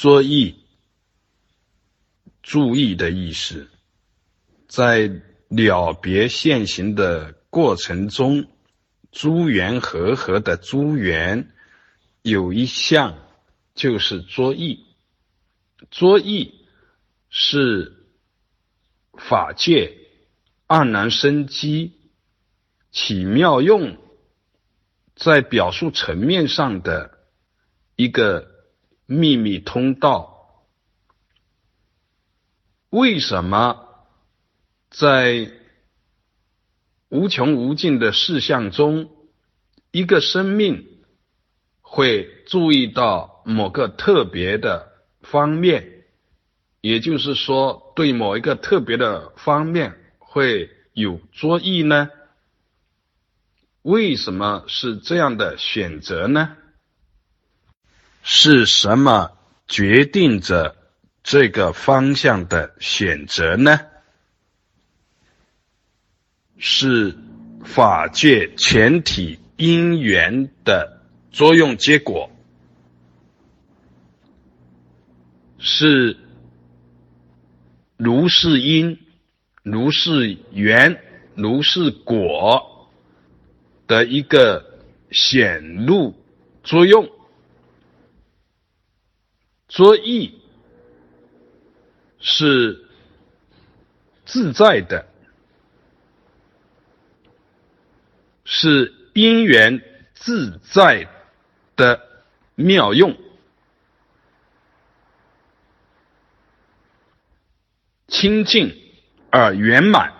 作意，注意的意思，在了别现行的过程中，诸缘和合的诸缘有一项就是作意。作意是法界黯然生机、起妙用，在表述层面上的一个秘密通道。为什么在无穷无尽的事项中，一个生命会注意到某个特别的？方面，也就是说，对某一个特别的方面会有作意呢？为什么是这样的选择呢？是什么决定着这个方向的选择呢？是法界全体因缘的作用结果。是如是因、如是缘、如是果的一个显露作用。作意是自在的，是因缘自在的妙用。清净而圆满。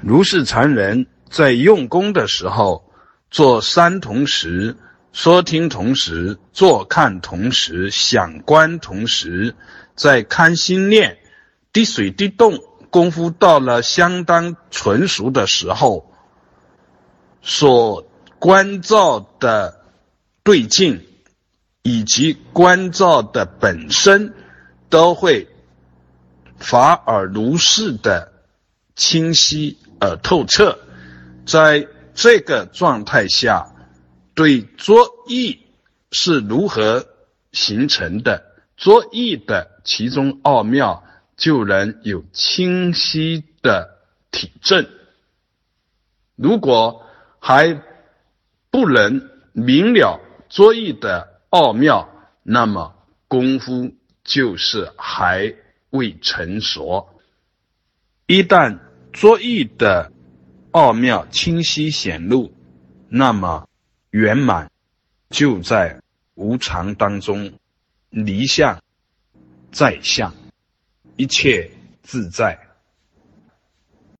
如是常人，在用功的时候，做三同时，说听同时，坐看同时，想观同时，在看心念，滴水滴动，功夫到了相当纯熟的时候，所关照的对境，以及关照的本身，都会。法而如是的清晰而透彻，在这个状态下，对作意是如何形成的，作意的其中奥妙，就能有清晰的体证。如果还不能明了作意的奥妙，那么功夫就是还。未成熟，一旦作意的奥妙清晰显露，那么圆满就在无常当中，离相在相，一切自在。